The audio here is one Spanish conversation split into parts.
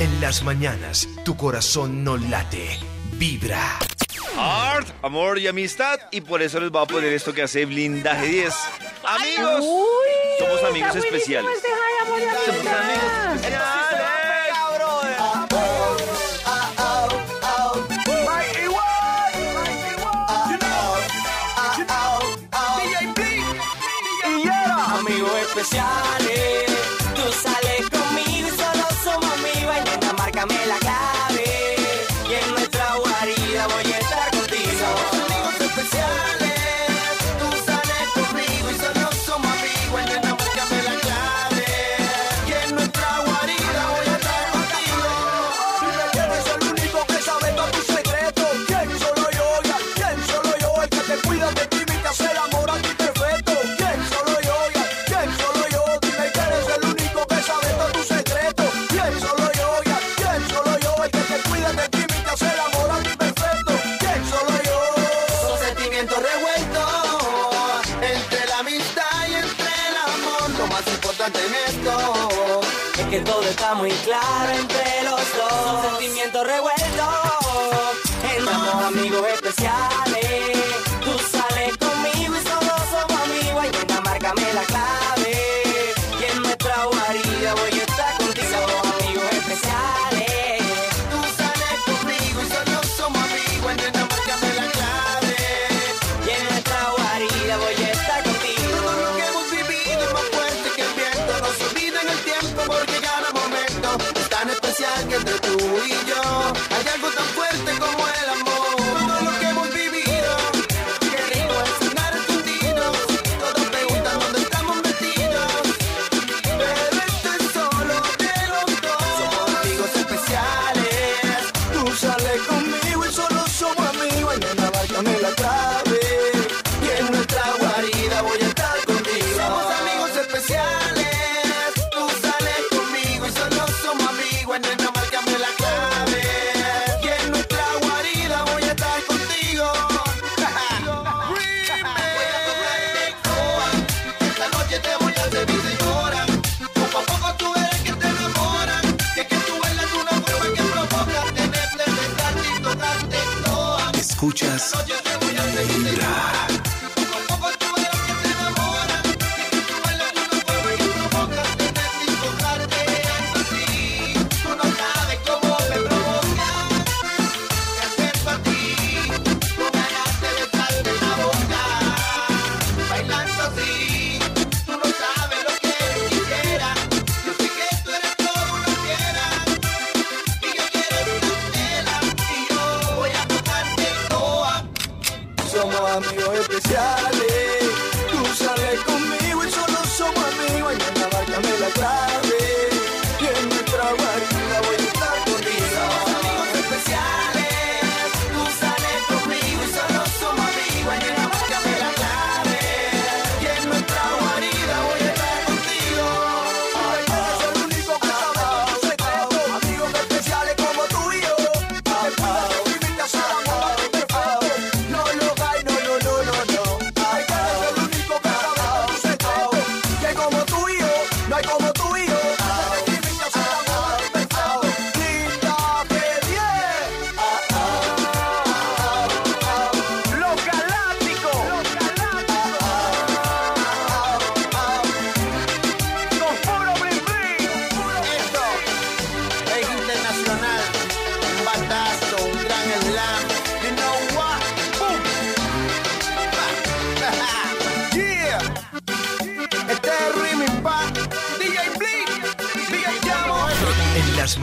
En las mañanas, tu corazón no late, vibra. Art, amor y amistad. Y por eso les voy a poner esto que hace Blindaje 10. Amigos, Uy, somos amigos especiales. Este amor y amistad. Somos amigos especiales. clara en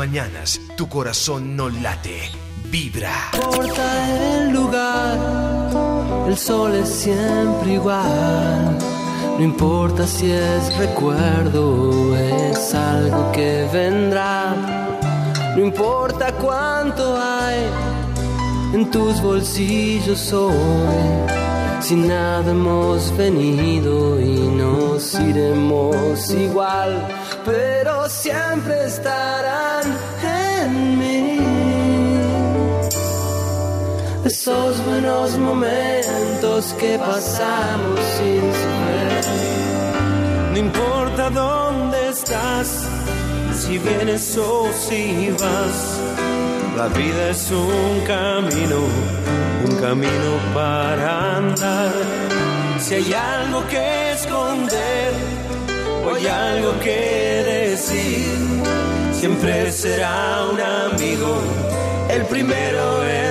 mañanas tu corazón no late, vibra. Porta el lugar, el sol es siempre igual. No importa si es recuerdo, o es algo que vendrá. No importa cuánto hay en tus bolsillos hoy. Si nada hemos venido y nos iremos igual, pero siempre estará Esos buenos momentos que pasamos sin saber. No importa dónde estás, si vienes o si vas. La vida es un camino, un camino para andar. Si hay algo que esconder o hay algo que decir, siempre será un amigo, el primero es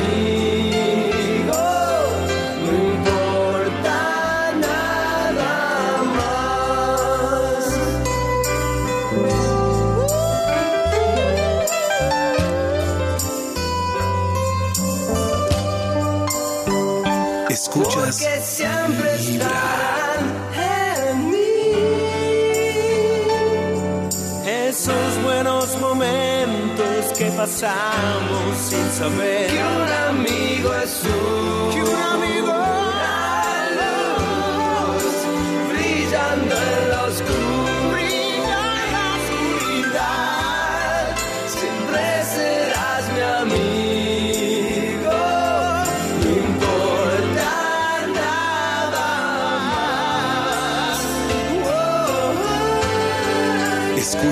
Porque siempre estarán en mí. Esos buenos momentos que pasamos sin saber. Que un amigo es un,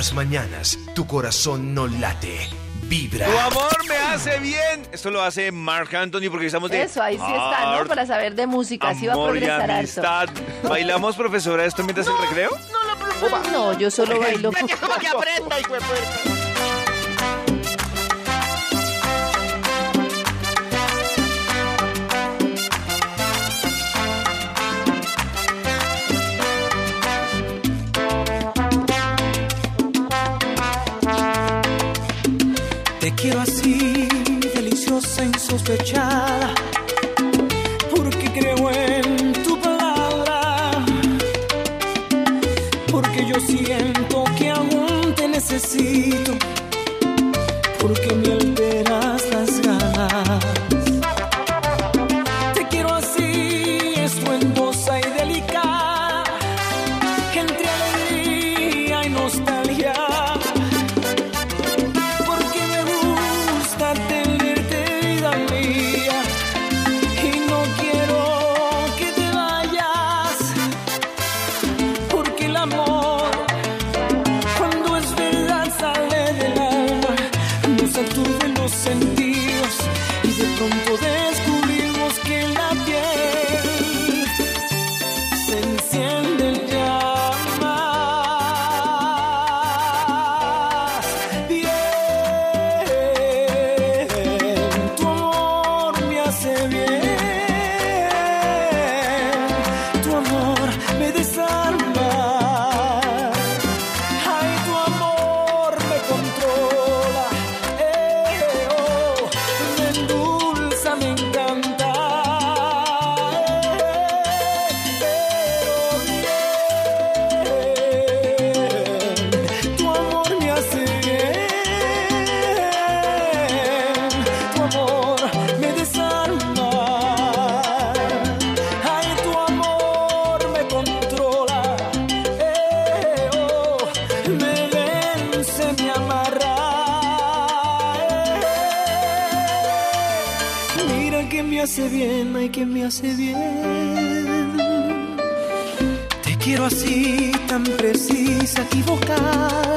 las mañanas, tu corazón no late, vibra. Tu amor me hace bien. Esto lo hace Mark Anthony porque estamos de Eso, ahí sí está, ¿no? Para saber de música, así va a progresar harto. amistad. ¿Bailamos, profesora, esto mientras el recreo? No, yo solo bailo. Quiero así, deliciosa, insospechada, porque creo en tu palabra, porque yo siento que aún te necesito, porque me alteras quiero así, tan precisa, equivocada,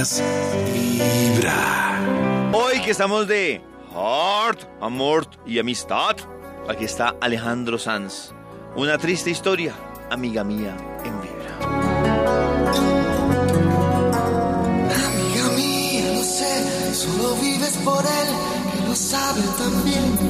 Vibra. Hoy que estamos de Heart, Amor y Amistad, aquí está Alejandro Sanz. Una triste historia, amiga mía, en Vibra. Amiga mía, lo sé, solo vives por él, que lo sabe también.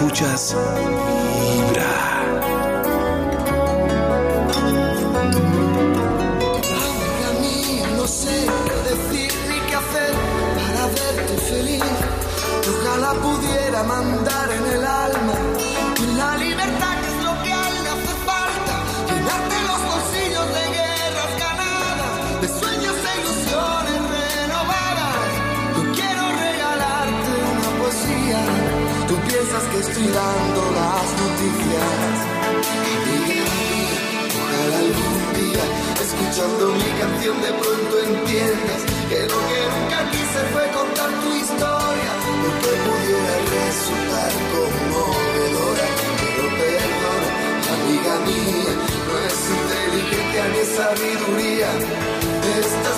Escuchas Vibra. Amiga mía, no sé qué decir ni qué hacer para verte feliz. Ojalá pudiera mandar dando las Ojalá algún día, escuchando mi canción, de pronto entiendas que lo que nunca quise fue contar tu historia, porque pudiera resultar conmovedora. Pero perdona, amiga mía, no es inteligencia ni sabiduría. Esta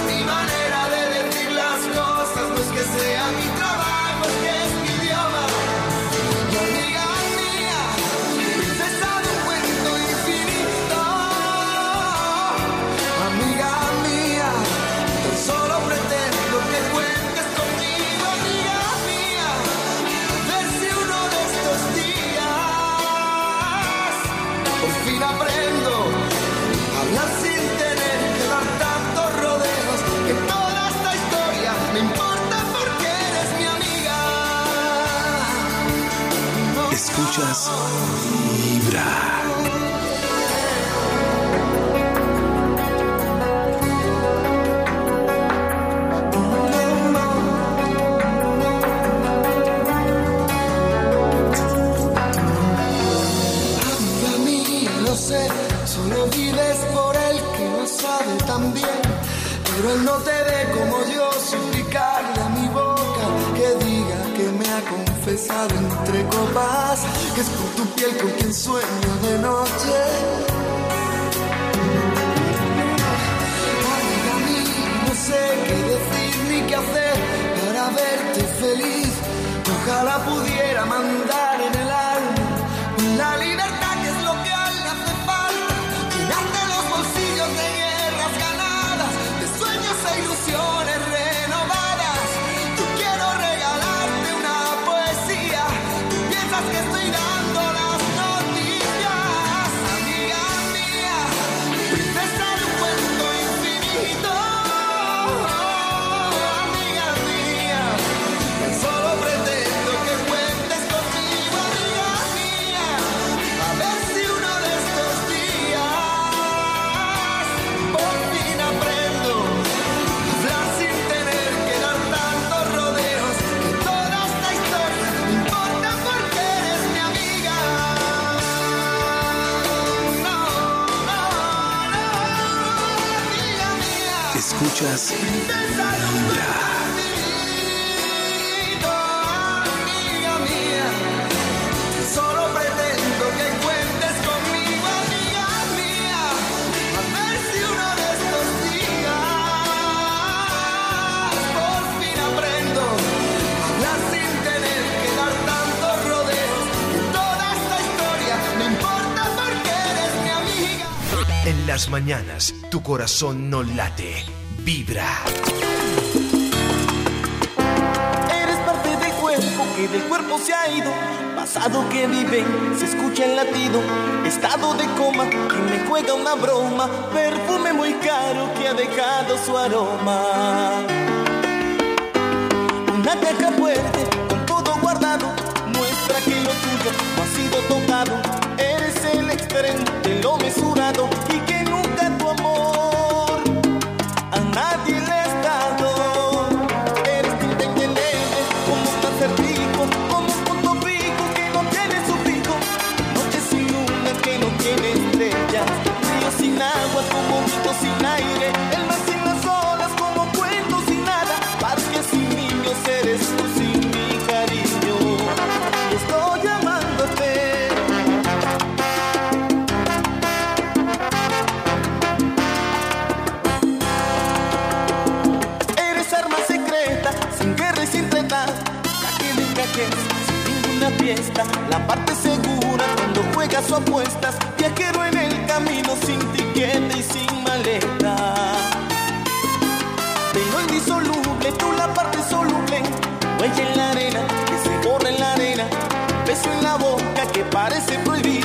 Escuchas Vibra. Solo vives por él que lo sabe también. Pero él no te entre copas, que es por tu piel con quien sueño de noche. Amiga mía, no sé qué decir ni qué hacer para verte feliz. Ojalá pudiera mandar mañanas tu corazón no late, vibra. Eres parte del cuerpo que del cuerpo se ha ido, pasado que vive, se escucha el latido, estado de coma que me juega una broma, perfume muy caro que ha dejado su aroma. Una caja fuerte con todo guardado, muestra que lo tuyo no ha sido tocado, eres el extremo de lo mesurado. perro en el camino sin tiquete y sin maleta. De lo indisoluble, tú la parte soluble, huella en la arena, que se borra en la arena, beso en la boca que parece prohibido.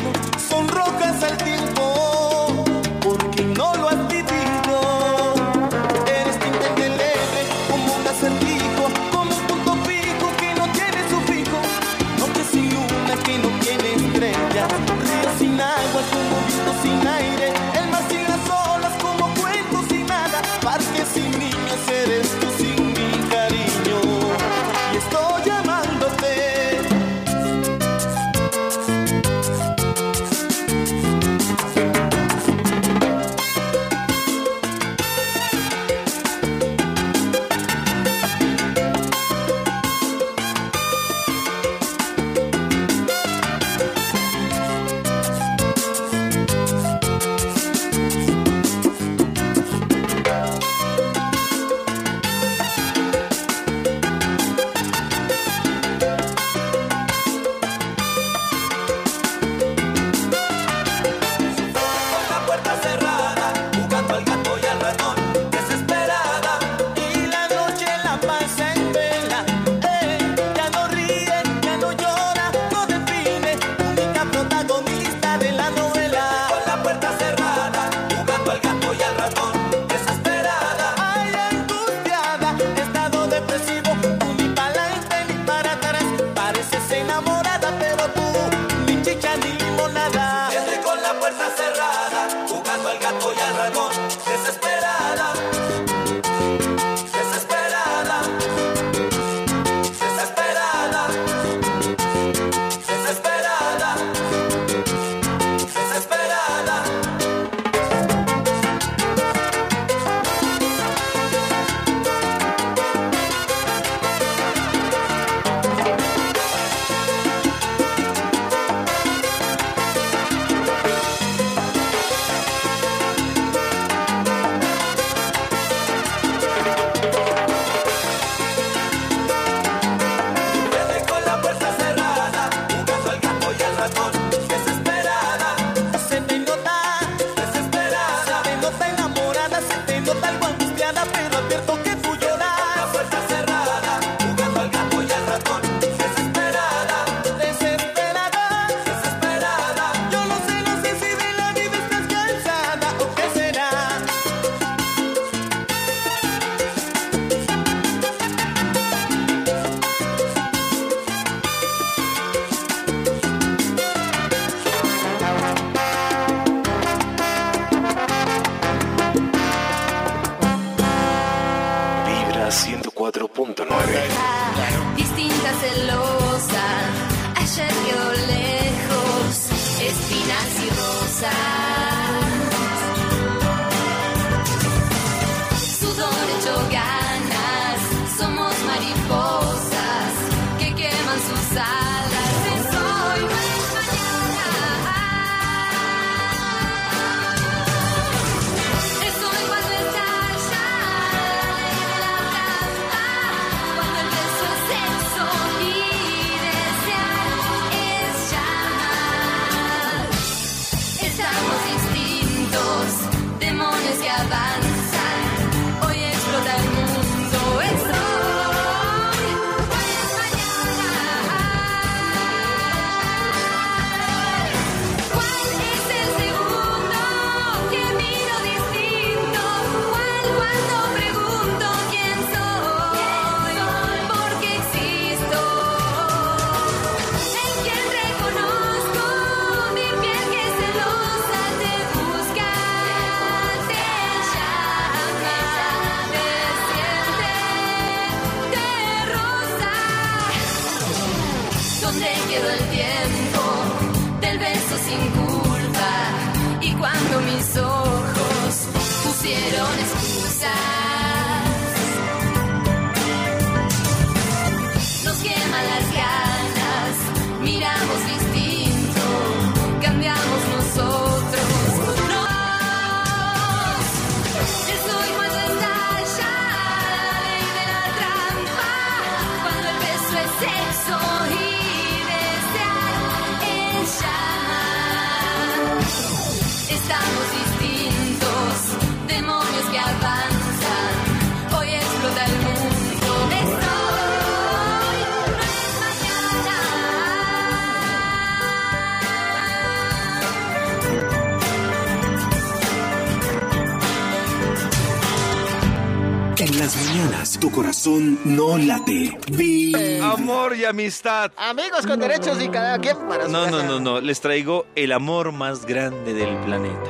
En las mañanas tu corazón no late. Vibra. Amor y amistad. Amigos con derechos y cada quien para su No, no, casa. no, no. Les traigo el amor más grande del planeta.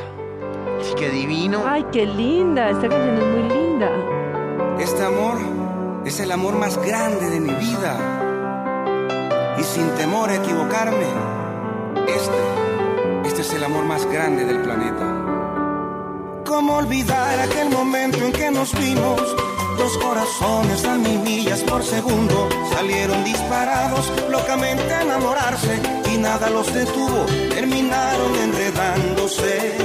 Qué divino. Ay, qué linda. Esta canción es muy linda. Este amor es el amor más grande de mi vida. Y sin temor a equivocarme, este, este es el amor más grande del planeta. ¿Cómo olvidar aquel momento en que nos vimos? Dos corazones a mil millas por segundo salieron disparados, locamente a enamorarse y nada los detuvo, terminaron enredándose.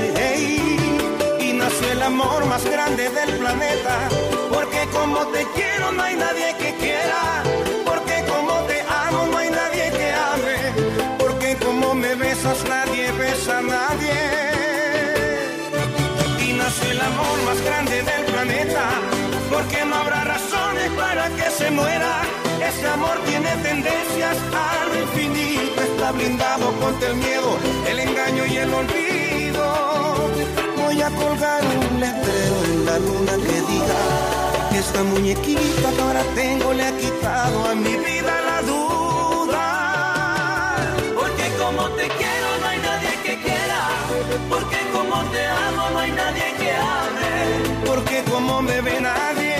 Y nació el amor más grande del planeta, porque como te quiero no hay nadie que quiera, Porque no habrá razones para que se muera. Ese amor tiene tendencias a lo infinito. Está blindado contra el miedo, el engaño y el olvido. Voy a colgar un letrero en la luna que diga que esta muñequita que ahora tengo le ha quitado a mi vida la duda. Porque como te quiero Porque como te amo no hay nadie que ame. Porque como me ve nadie.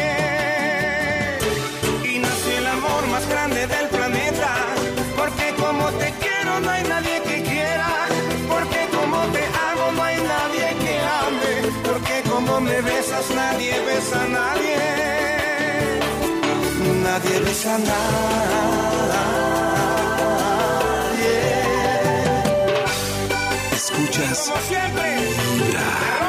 Y nació el amor más grande del planeta. Porque como te quiero no hay nadie que quiera. Porque como te amo no hay nadie que ame. Porque como me besas nadie besa a nadie. Nadie besa a Escuchas. Como siempre,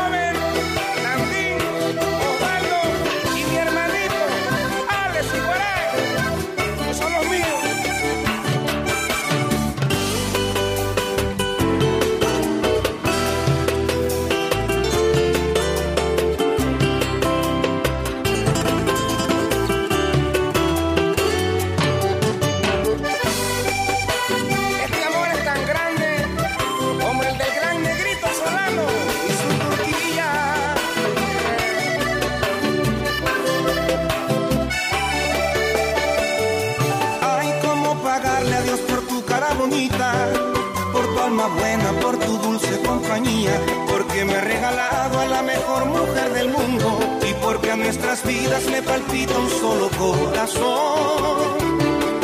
porque me ha regalado a la mejor mujer del mundo y porque a nuestras vidas le palpita un solo corazón.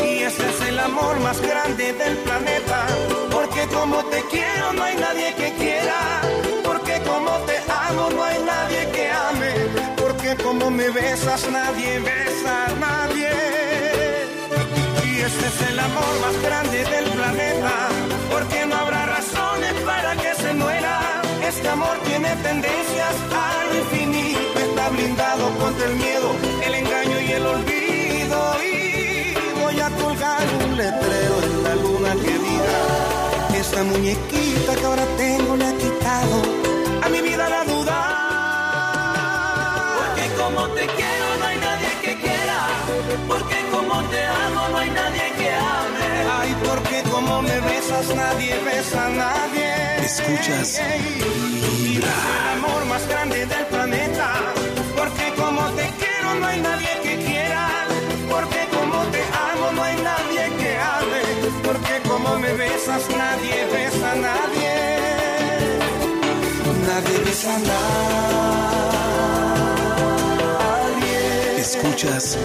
Y ese es el amor más grande del planeta. Porque como te quiero no hay nadie que quiera. Porque como te amo no hay nadie que ame. Porque como me besas nadie besa a nadie. Y este es el amor más grande del planeta, porque no habrá razones para que se muera. Este amor tiene tendencias al infinito, está blindado contra el miedo, el engaño y el olvido. Y voy a colgar un letrero en la luna que diga, esta muñequita que ahora tengo le ha quitado a mi vida la duda. Porque como te quiero no hay nadie que quiera. Porque como te amo no hay nadie que ame. Ay, porque como me besas nadie besa a nadie. Escuchas es el amor más grande del planeta. Porque como te quiero no hay nadie que quiera. Porque como te amo no hay nadie que ame. Porque como me besas nadie besa a nadie. Nadie besa a nadie. Escuchas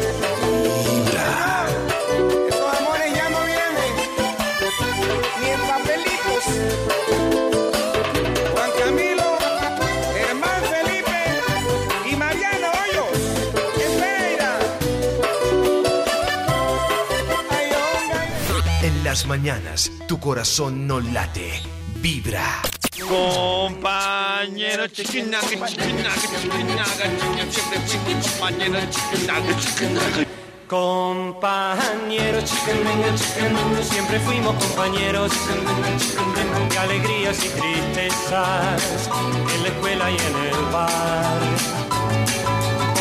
mañanas, tu corazón no late. Vibra. Compañero chiquinaga, chiquinaga, chiquinaga, chiquinaga, siempre fuimos compañeros chiquinaga, chiquinaga. Chiquendengue, chiquendengue, siempre fuimos compañeros de alegrías y tristezas, en la escuela y en el bar.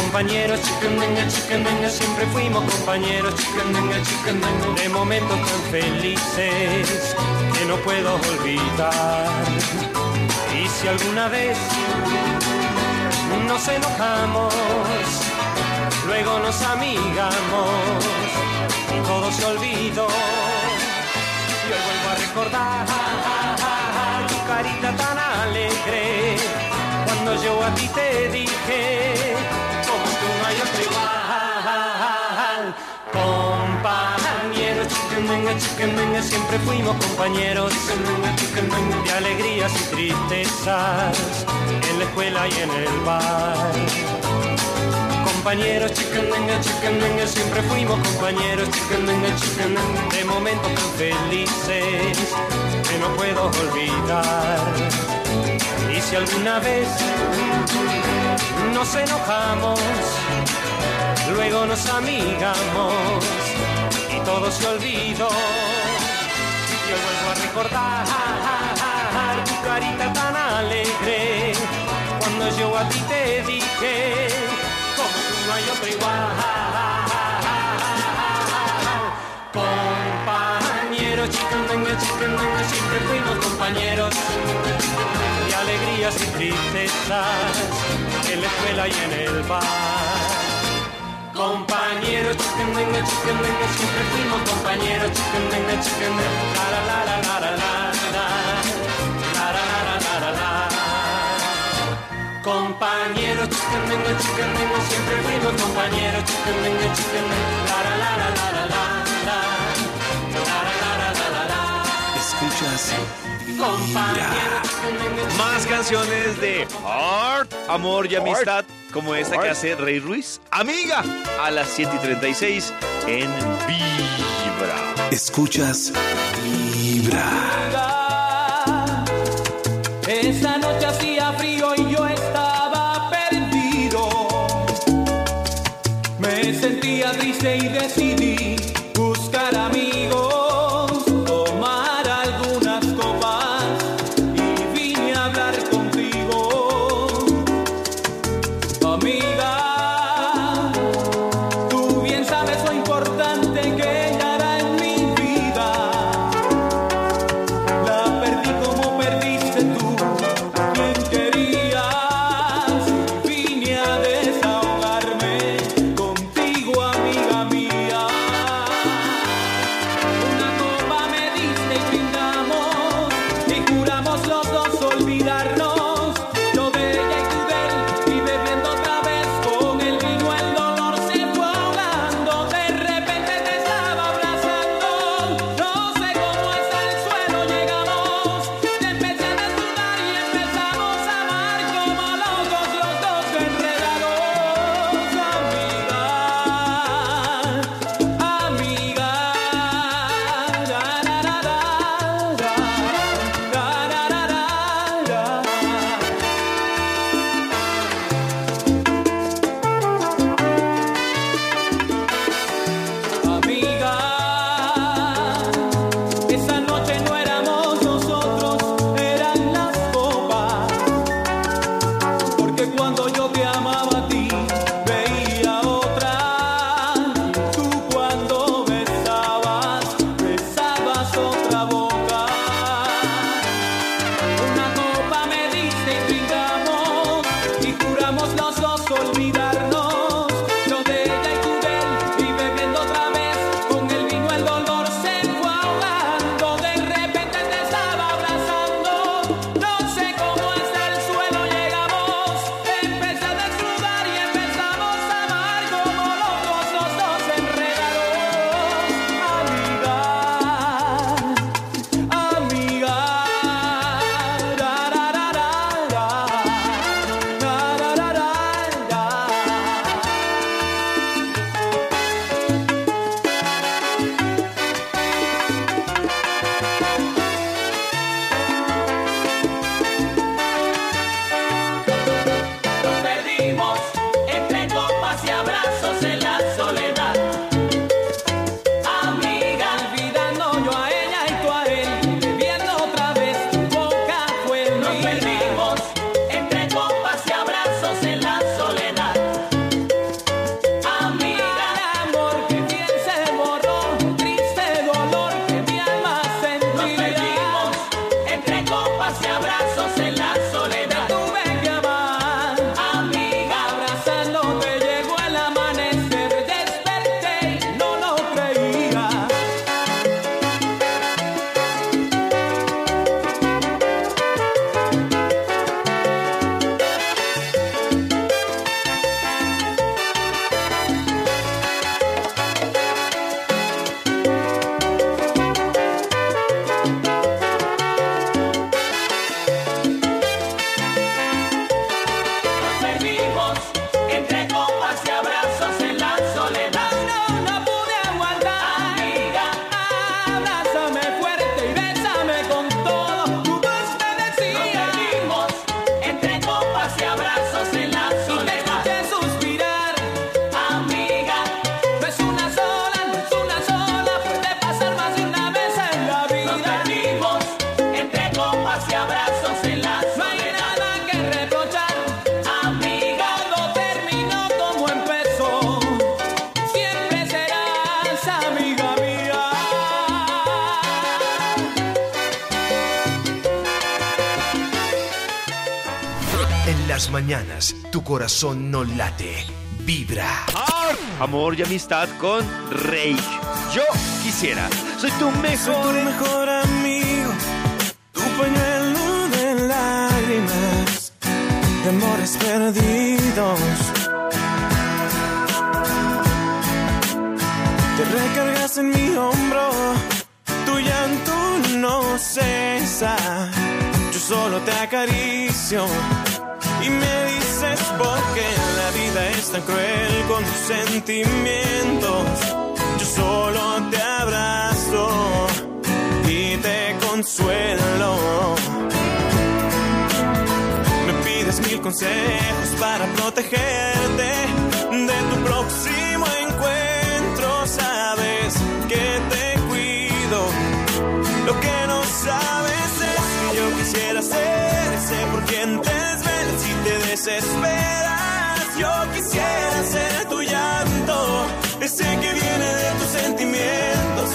Compañeros, chiquendengue, chiquendengue, siempre fuimos compañeros chiquendengue, chiquendengue, de momentos tan felices que no puedo olvidar. Y si alguna vez nos enojamos, luego nos amigamos y todo se olvidó. Y hoy vuelvo a recordar tu carita tan alegre cuando yo a ti te dije, como tú no hay otro igual. Compañeros, chiquendengue, chiquendengue, siempre fuimos compañeros de alegrías y tristezas en la escuela y en el bar. Compañeros, chiquendengue, chiquendengue, siempre fuimos compañeros chiquendengue, chiquendengue, de momentos tan felices que no puedo olvidar. Y si alguna vez nos enojamos, luego nos amigamos y todo se olvidó. Yo vuelvo a recordar tu carita tan alegre cuando yo a ti te dije, como tú no hay otro igual. Compañeros, chicandengue, chicandengue, siempre fuimos compañeros de alegrías y tristezas en la escuela y en el bar. Compañeros, chicandengue, chicandengue, siempre fuimos compañeros, chicandengue, chicandengue, la la la la la la la la la la la la Compañeros, siempre fuimos compañeros, la la la la la la la la Escuchas Más canciones de Heart, Amor y Amistad, como esta que hace Rey Ruiz. Amiga, a las 7 y 36 en Vibra. Escuchas Vibra. Con Rey. Yo quisiera. Soy tu Soy mejor. tu mejor amigo, tu pañuelo de lágrimas, de amores perdidos. Te recargas en mi hombro, tu llanto no cesa. Yo solo te acaricio y me dices por qué la vida es tan cruel con tus sentimientos. Yo solo te abrazo y te consuelo. Me pides mil consejos para protegerte de tu próximo encuentro. Sabes que te cuido. Lo que no sabes es que yo quisiera ser ese por quien te desesperas. Yo quisiera ser tu llanto, ese que viene de tus sentimientos.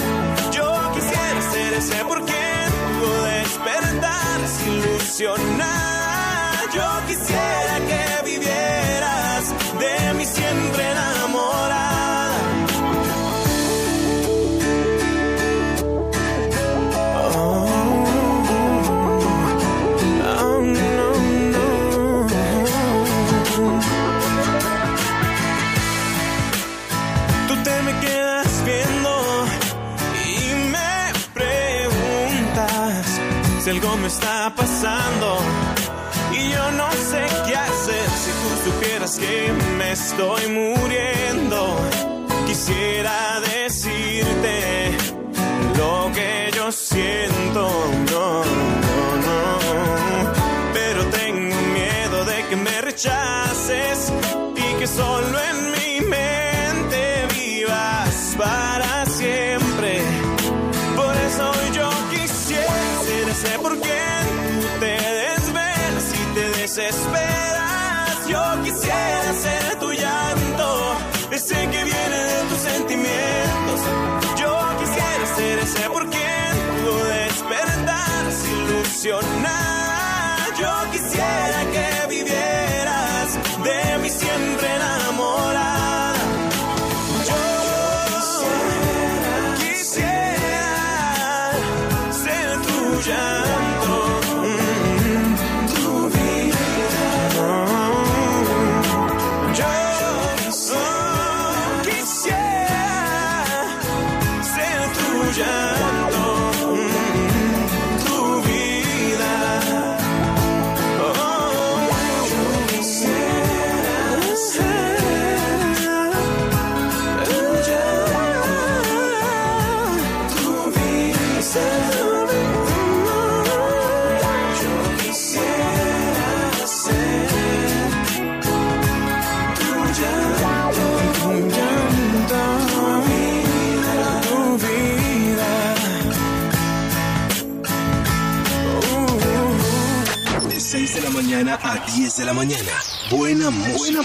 Yo quisiera ser ese por quien pudo despertar ilusionada. Yo quisiera que que me estoy muriendo. Quisiera decirte lo que yo siento, no, no, no. Pero tengo miedo de que me rechaces y que solo en canción. 10 de la mañana. Buena música.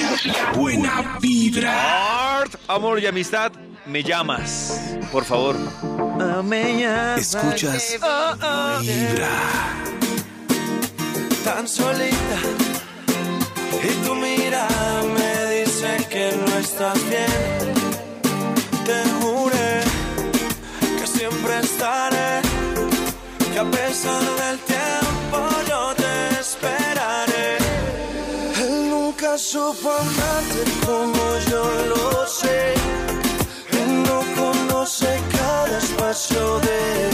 Buena vibra. Art, amor y amistad, me llamas. Por favor. Escuchas Vibra. tan solita y tu mirada me dice que no estás bien. Te juré que siempre estaré, que a pesar del tiempo yo supo amarte como yo lo sé. Él no conoce cada espacio de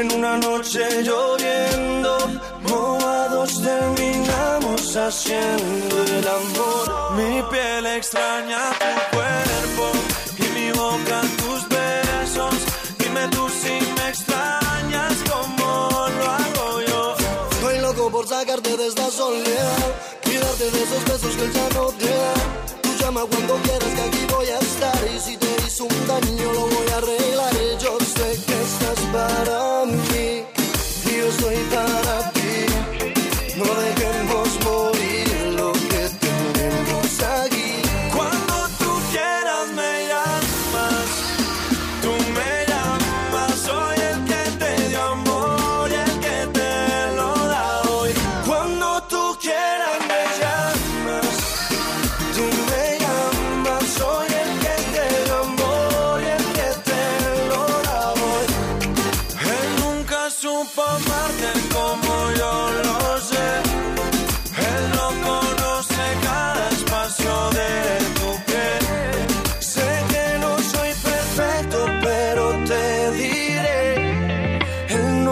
en una noche lloviendo. Movados terminamos haciendo el amor. Mi piel extraña tu cuerpo y mi boca tus besos. Dime tú si me extrañas como lo hago yo. Estoy loco por sacarte de esta soledad, cuidarte de esos besos que el ya no te da. Tú llama cuando quieras que aquí voy a estar y si te hizo un daño lo voy a arreglar. Sé que estás para mí yo soy para ti.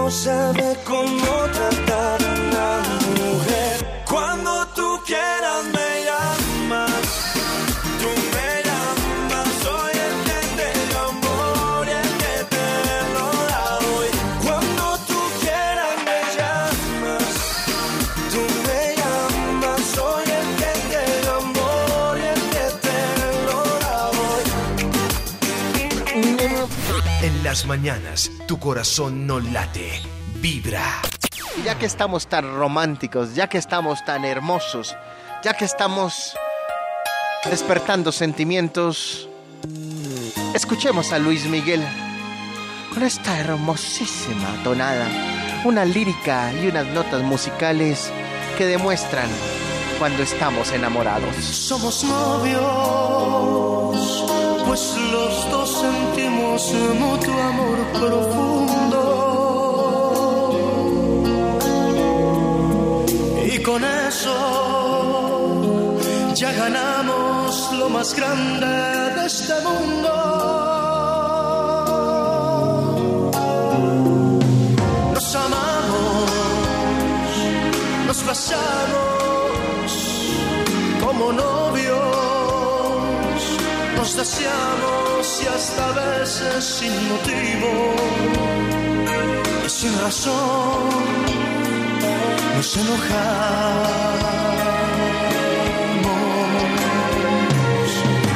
No sabe cómo tratar a una mujer. Cuando tú quieras me llamas, tú me llamas, soy el que te dio amor y el que te lo da hoy. Cuando tú quieras me llamas, tú me llamas, soy el que te dio amor y el que te lo da hoy. En las mañanas, tu corazón no late, vibra. Y ya que estamos tan románticos, ya que estamos tan hermosos, ya que estamos despertando sentimientos, escuchemos a Luis Miguel con esta hermosísima tonada, una lírica y unas notas musicales que demuestran cuando estamos enamorados. Somos novios, pues los dos sentimos mutuo amor profundo. Y con eso ya ganamos lo más grande de este mundo. Nos amamos, nos besamos como novios, nos deseamos y hasta a veces sin motivo y sin razón nos enojamos.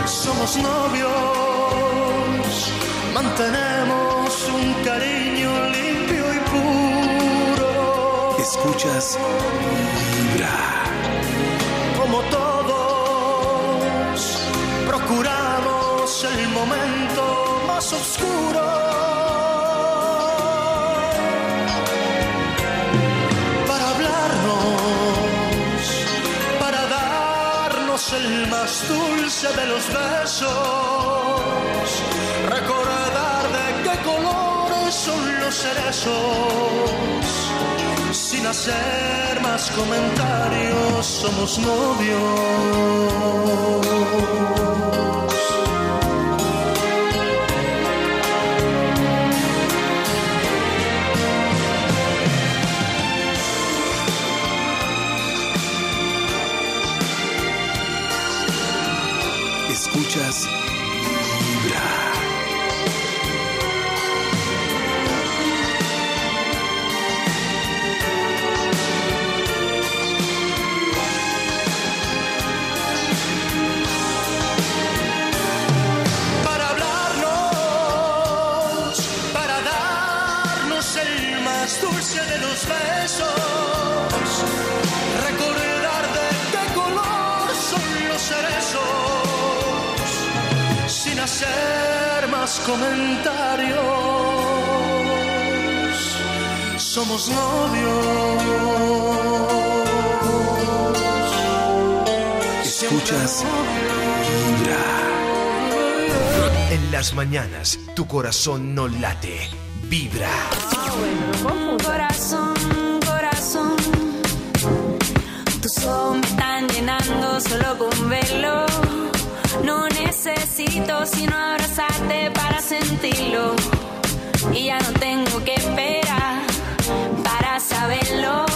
Somos novios, mantenemos un cariño limpio y puro. Escuchas Vibra. como de los besos, recordar de qué colores son los cerezos sin hacer más comentarios, somos novios. Mañanas, tu corazón no late, vibra. Corazón, corazón, tus ojos me están llenando solo con verlo. No necesito sino abrazarte para sentirlo. Y ya no tengo que esperar para saberlo.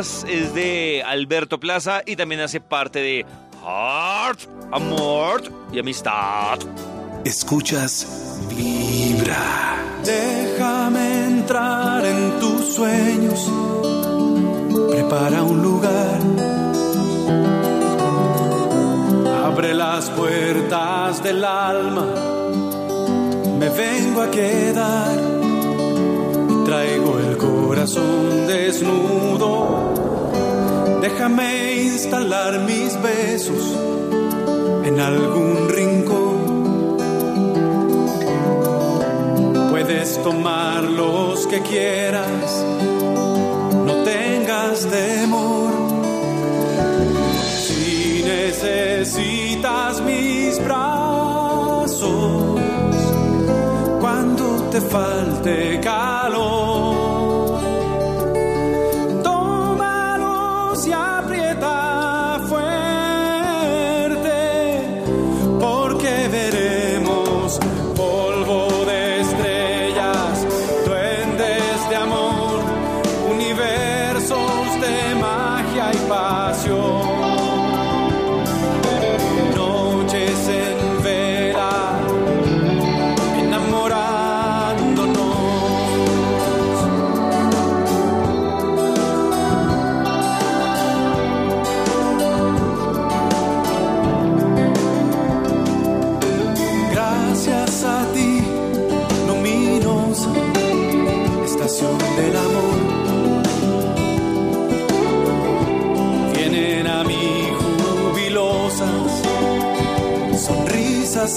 Es de Alberto Plaza y también hace parte de Heart, Amor y Amistad. Escuchas Vibra. Déjame entrar en tus sueños. Prepara un lugar. Abre las puertas del alma. Me vengo a quedar. Y traigo corazón desnudo. Déjame instalar mis besos en algún rincón. Puedes tomar los que quieras, no tengas temor. Si necesitas mis brazos, cuando te falte calor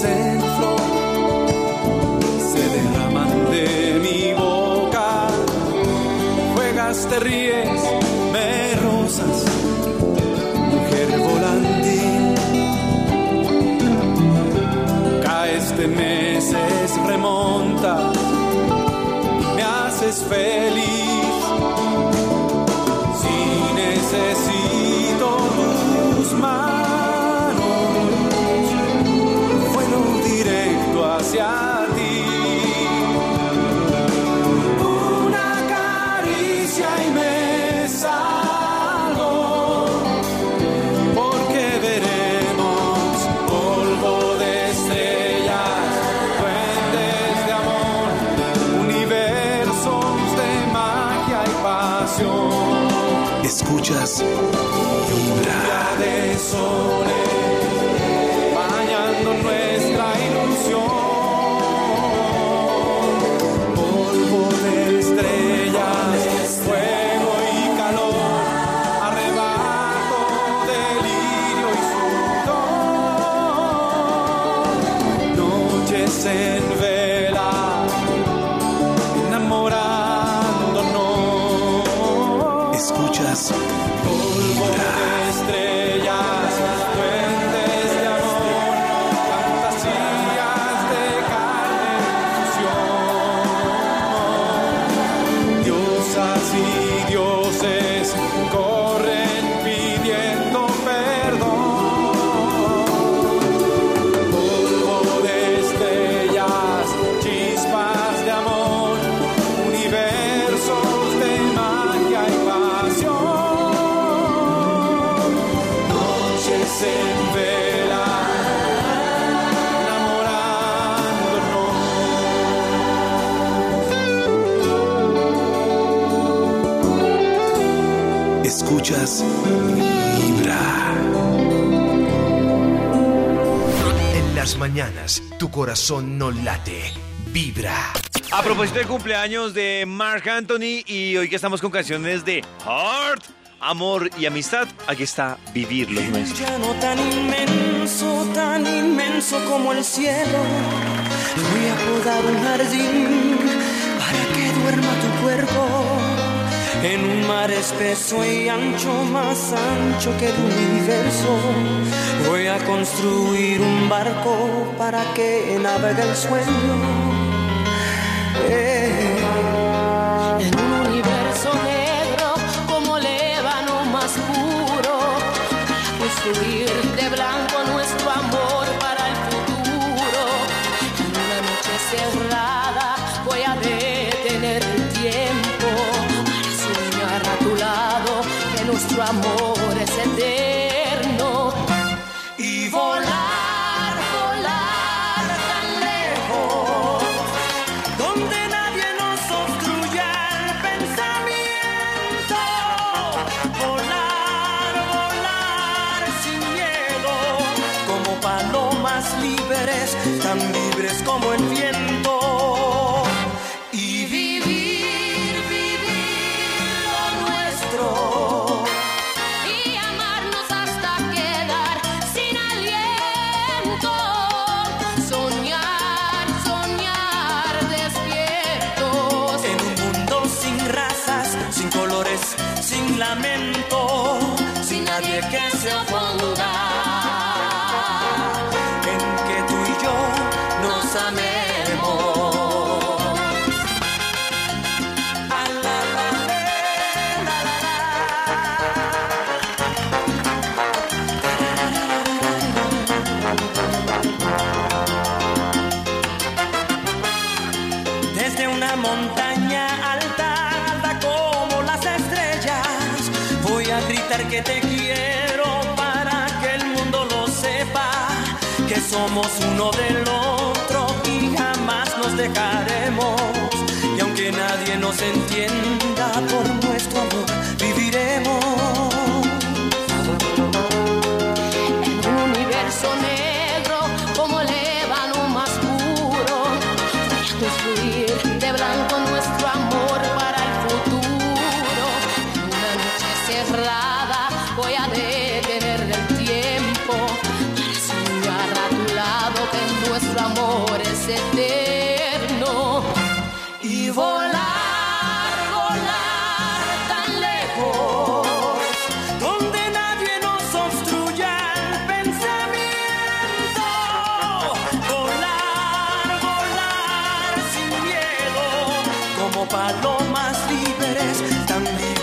en flor se derraman de mi boca. Juegas, te ríes, me rozas, mujer volantín. Caes de meses, remonta, me haces feliz. sin necesitas hacia ti. Una caricia y me salgo, porque veremos polvo de estrellas, fuentes de amor, universos de magia y pasión. Escuchas, vibra de sol. corazón no late, vibra. A propósito de cumpleaños de Mark Anthony y hoy que estamos con canciones de Heart, Amor y Amistad, aquí está Vivir los Un llano tan inmenso, tan inmenso como el cielo. Voy a podar un jardín para que duerma tu cuerpo en un mar espeso y ancho, más ancho que el universo. Voy a construir un barco para que navegue el sueño. Eh. En un universo negro como el ébano más puro, construir nos entienda por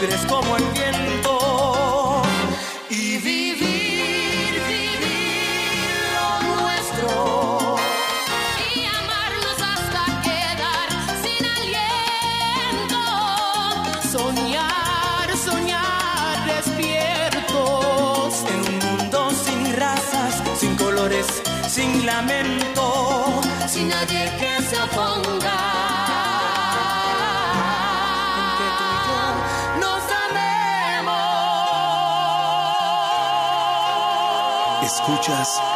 libres con just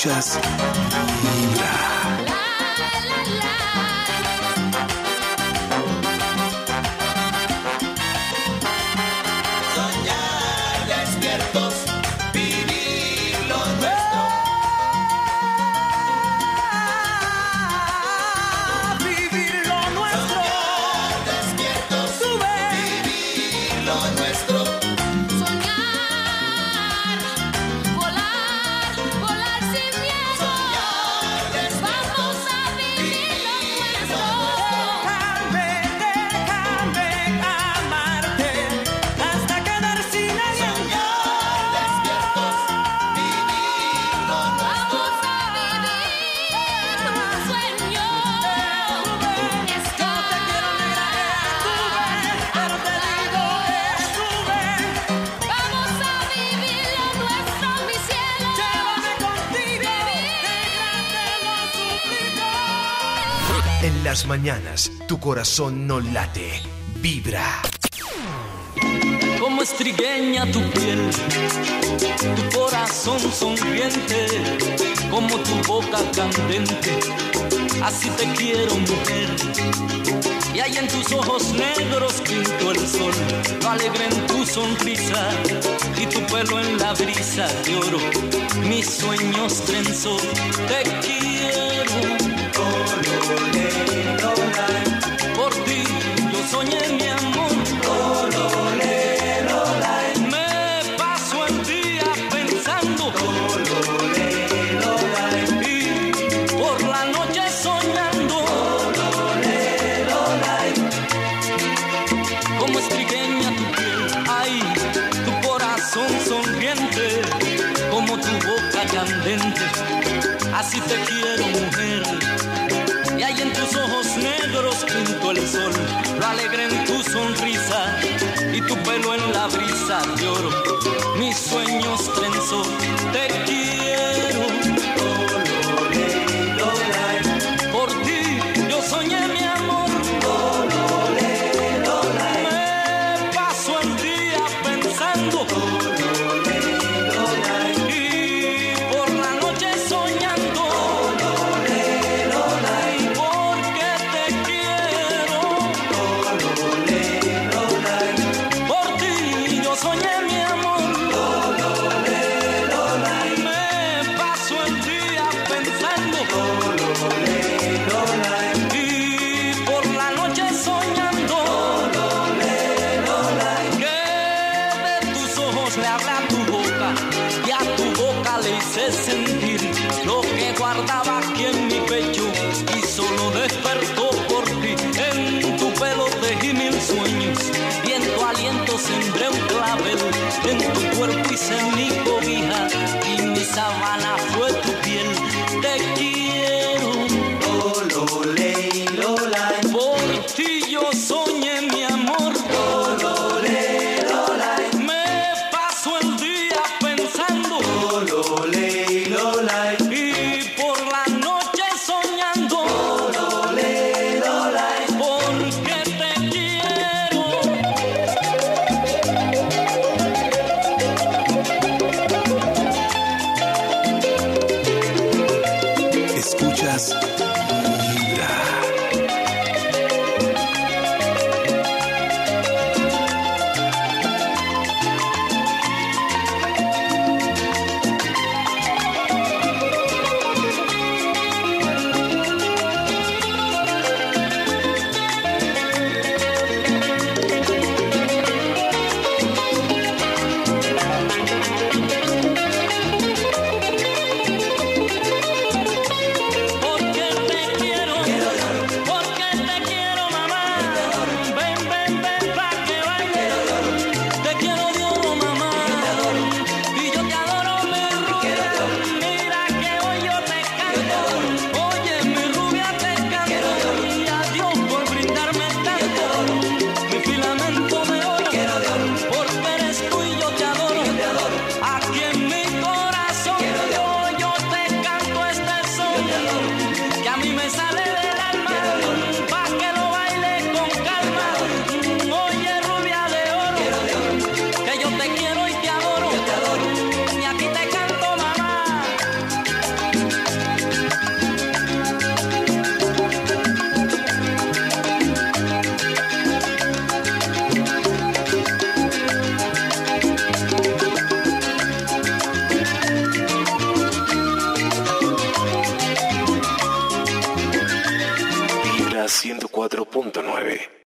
just mañanas tu corazón no late, vibra. Como estrigueña tu piel, tu corazón sonriente, como tu boca candente, así te quiero mujer. Y hay en tus ojos negros pinto el sol, lo alegre en tu sonrisa y tu pelo en la brisa de oro, mis sueños trenzó, te quiero свой нес